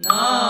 No.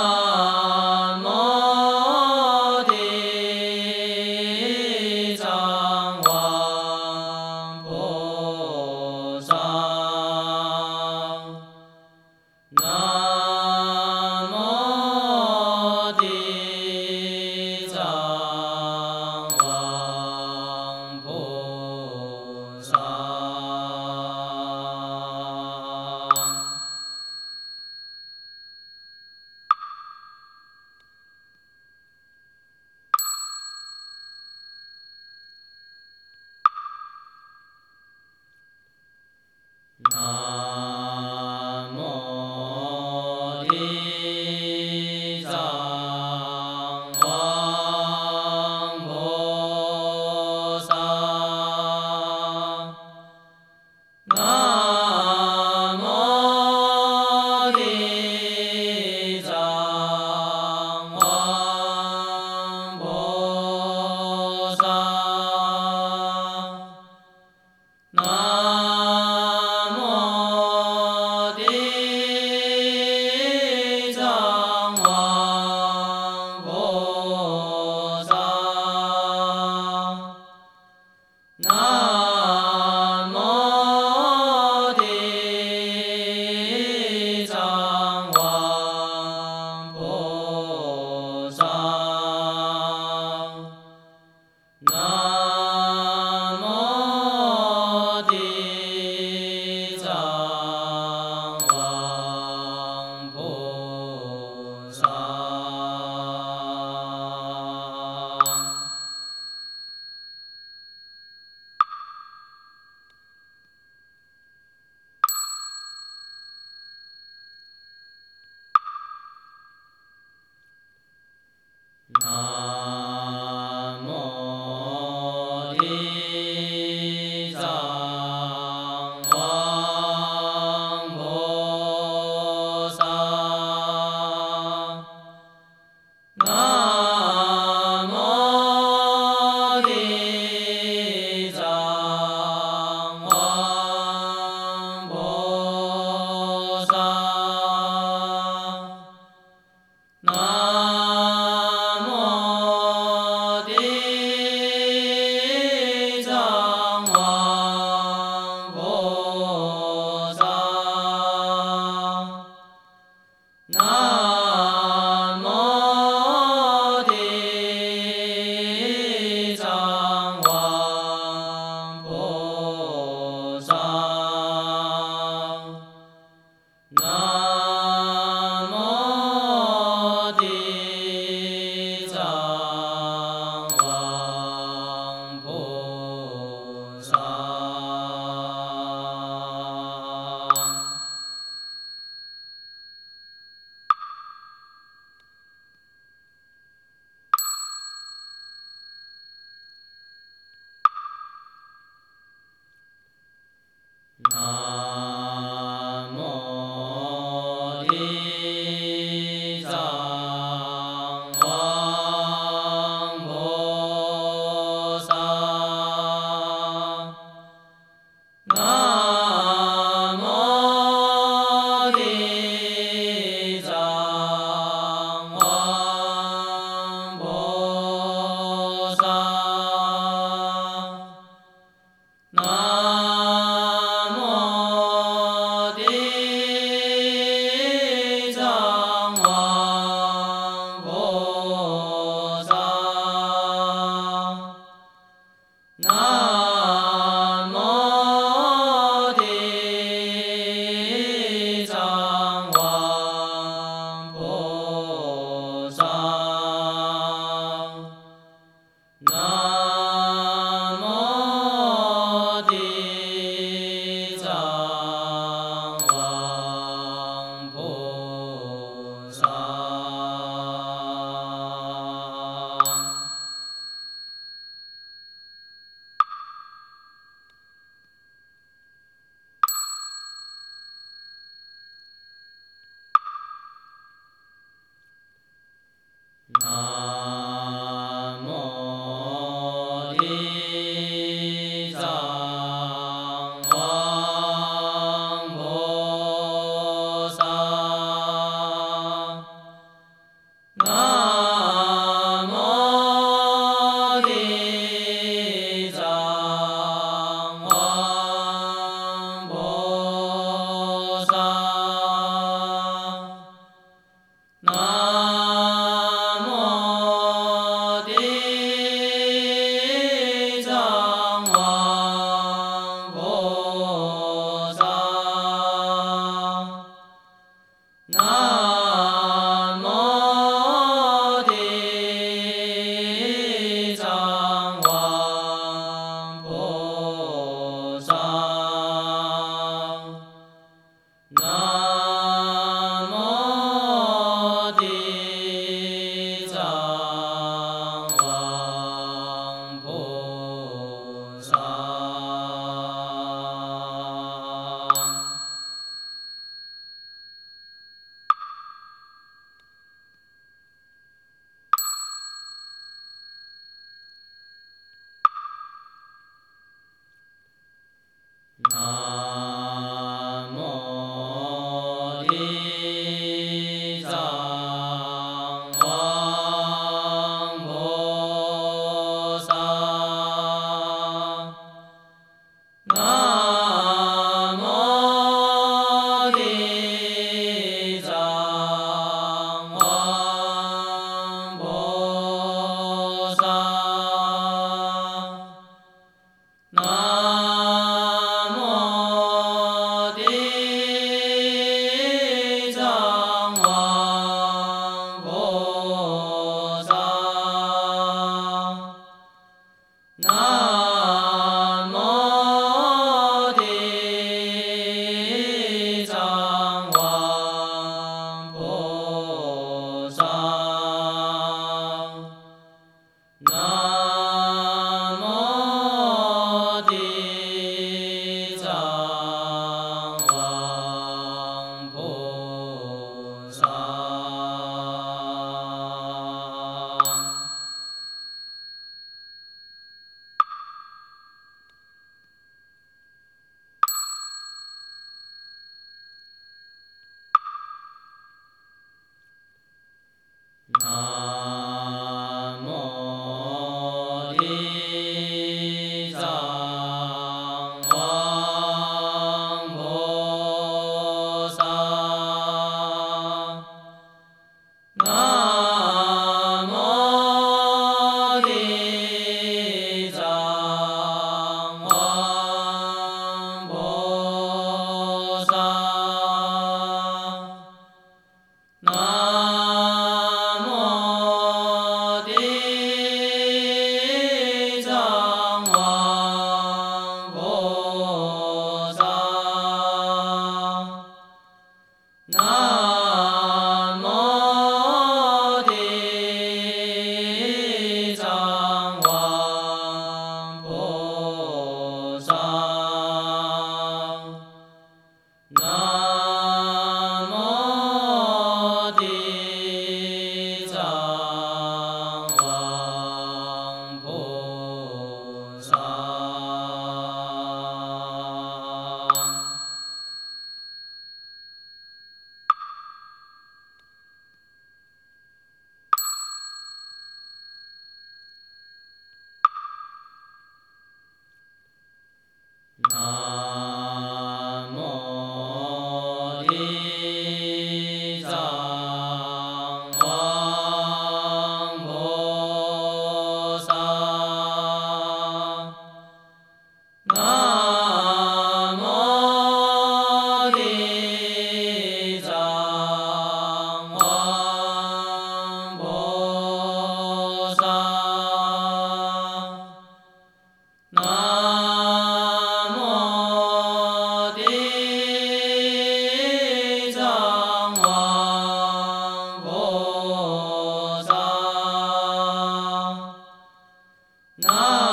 No.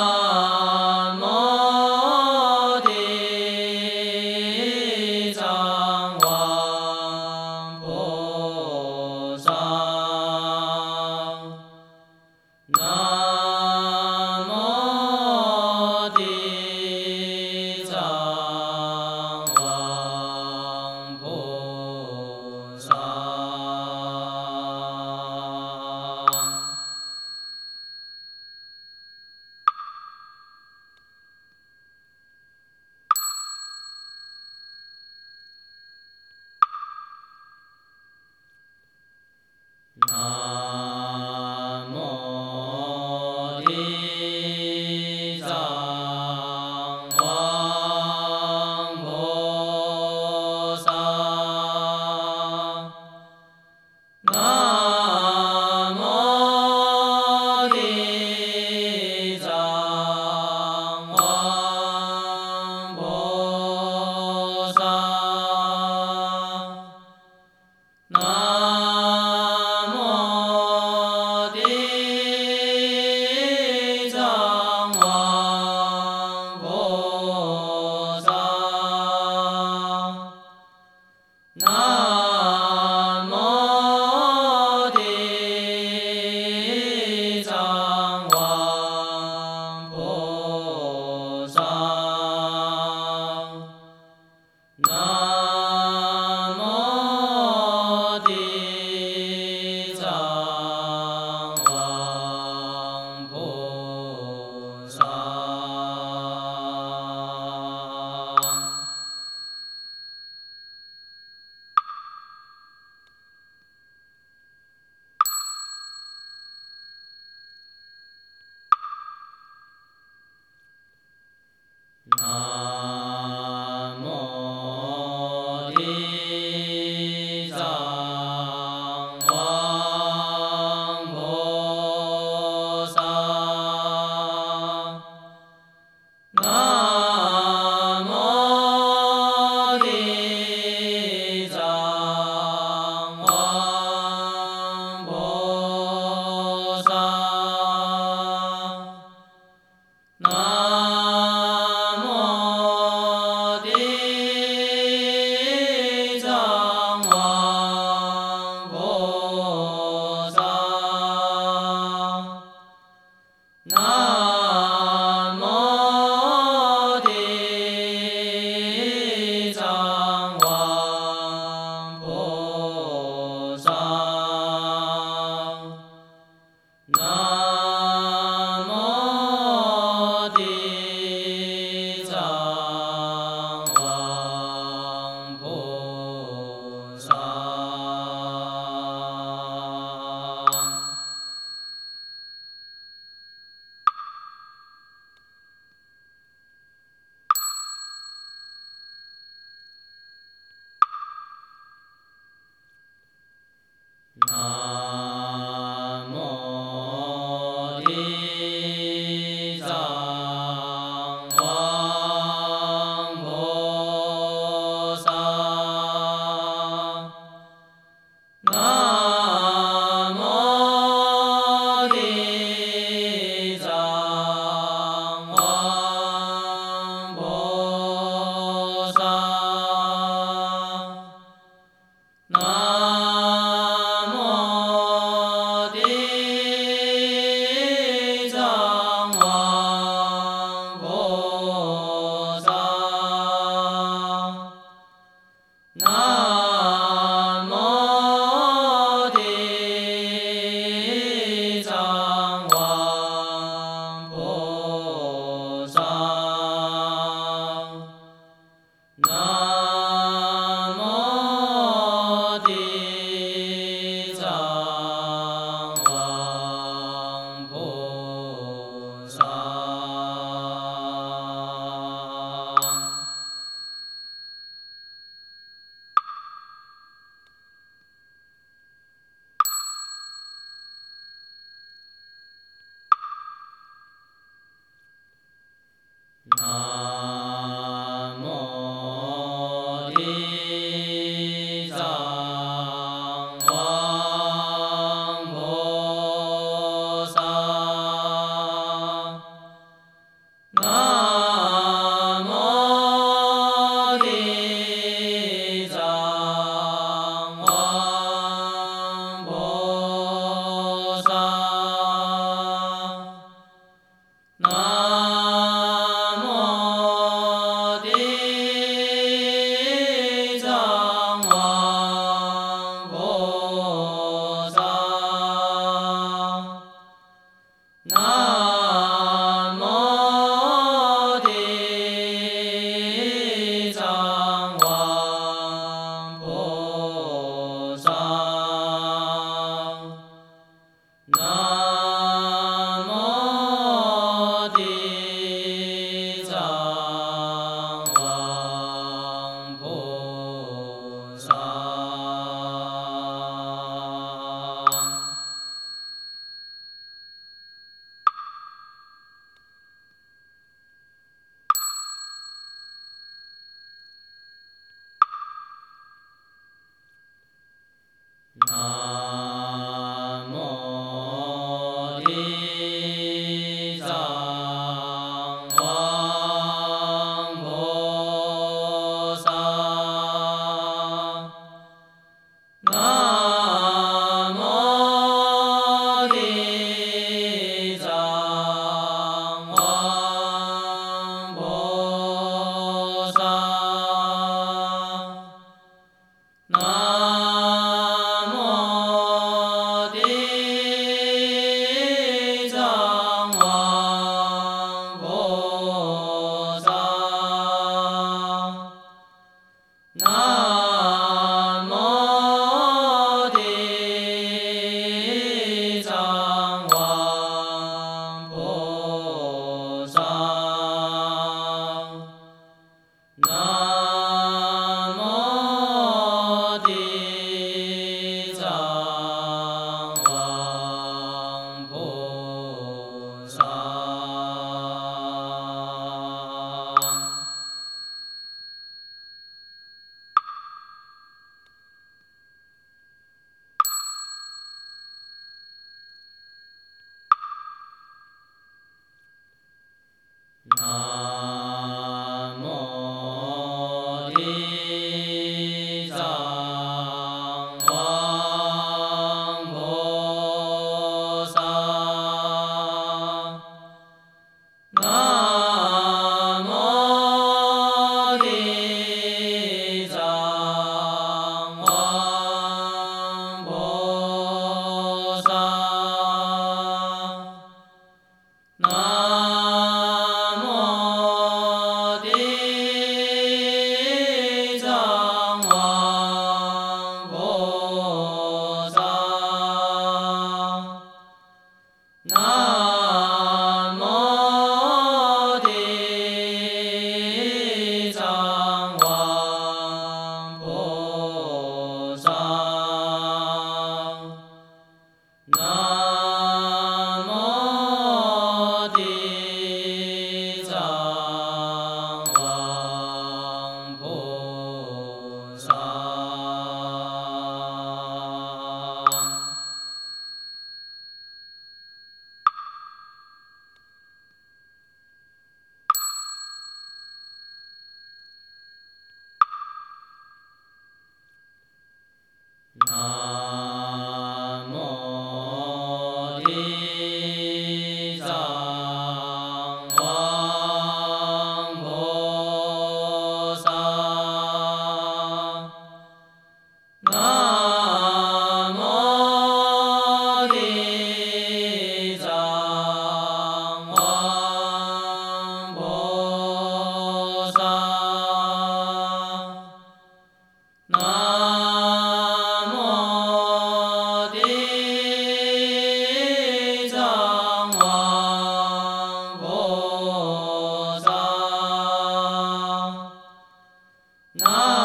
南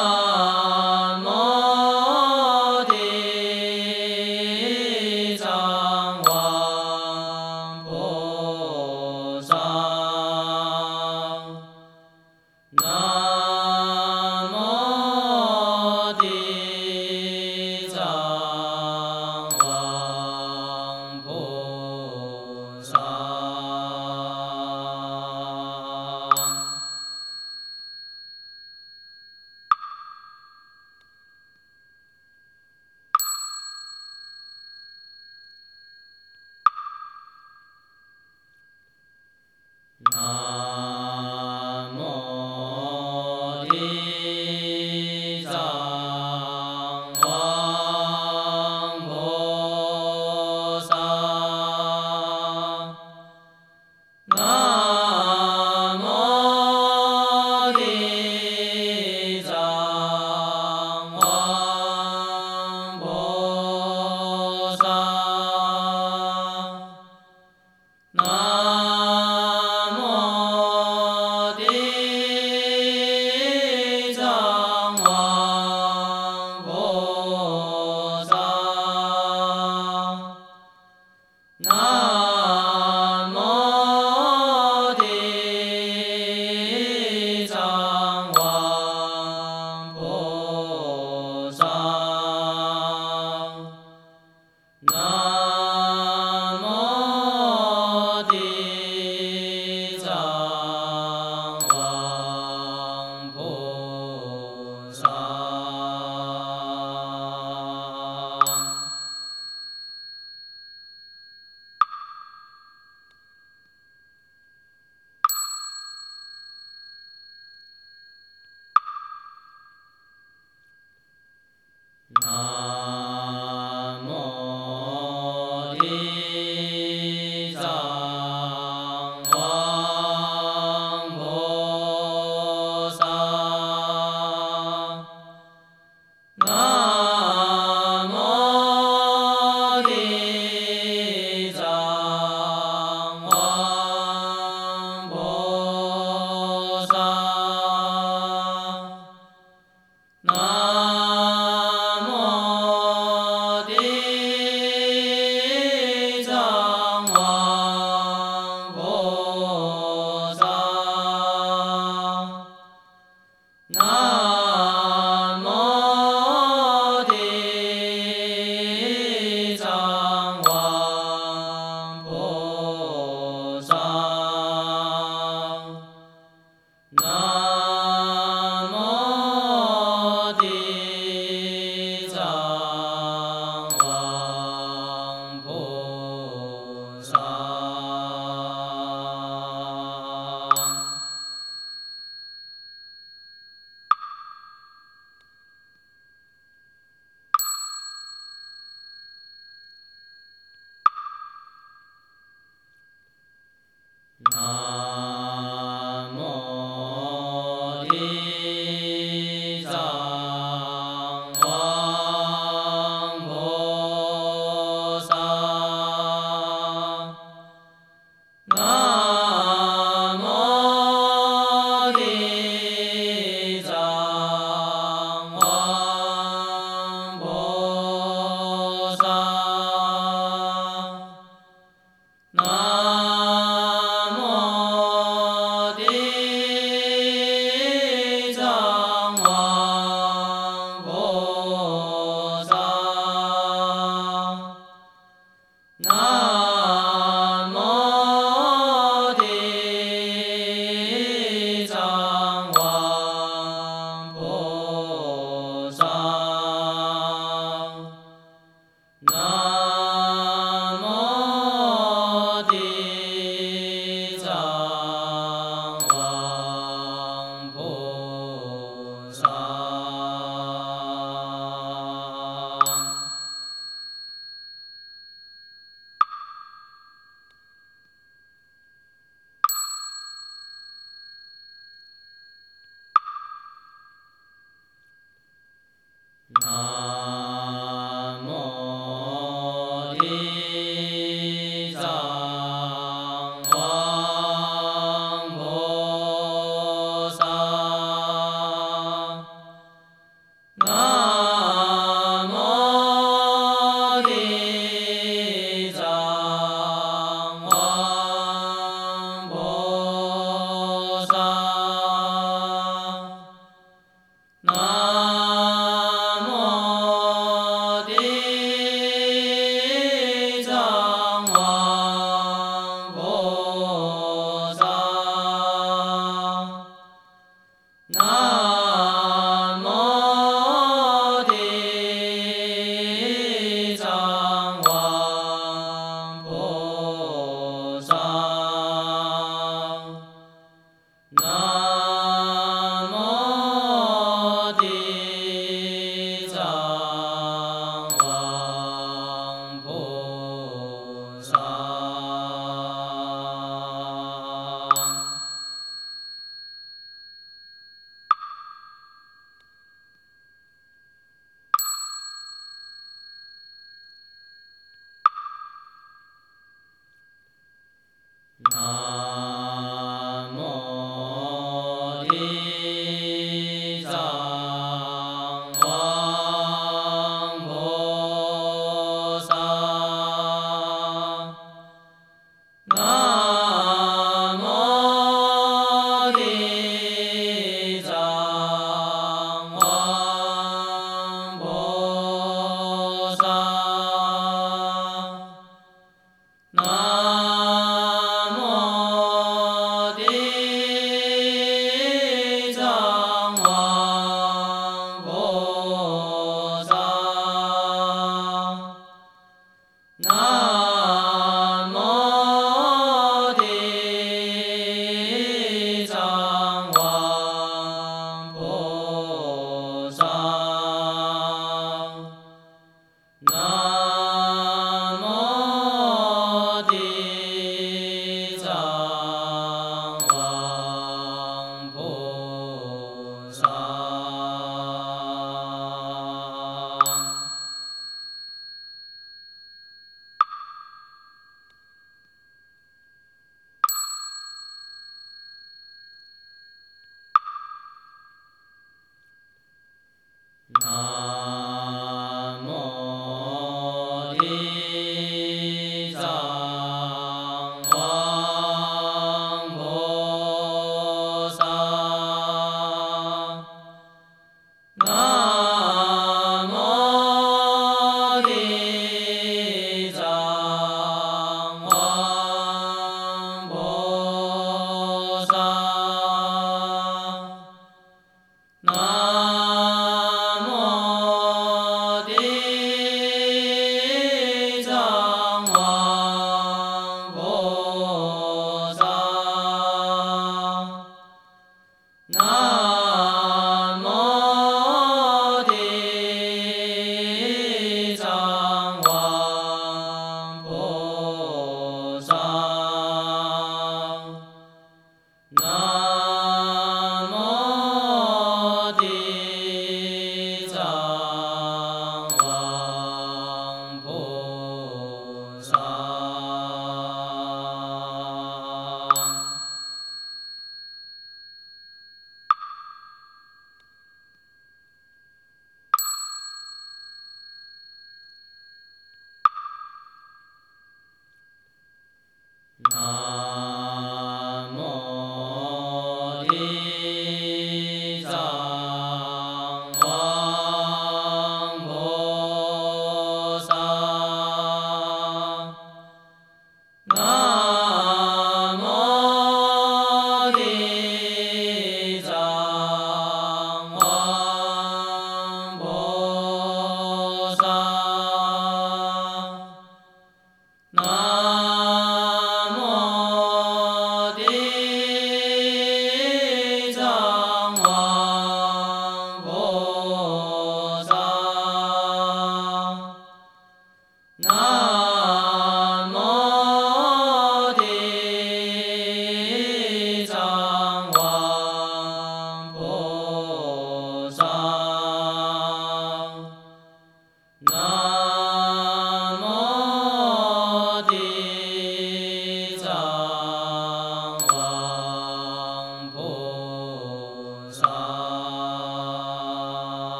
나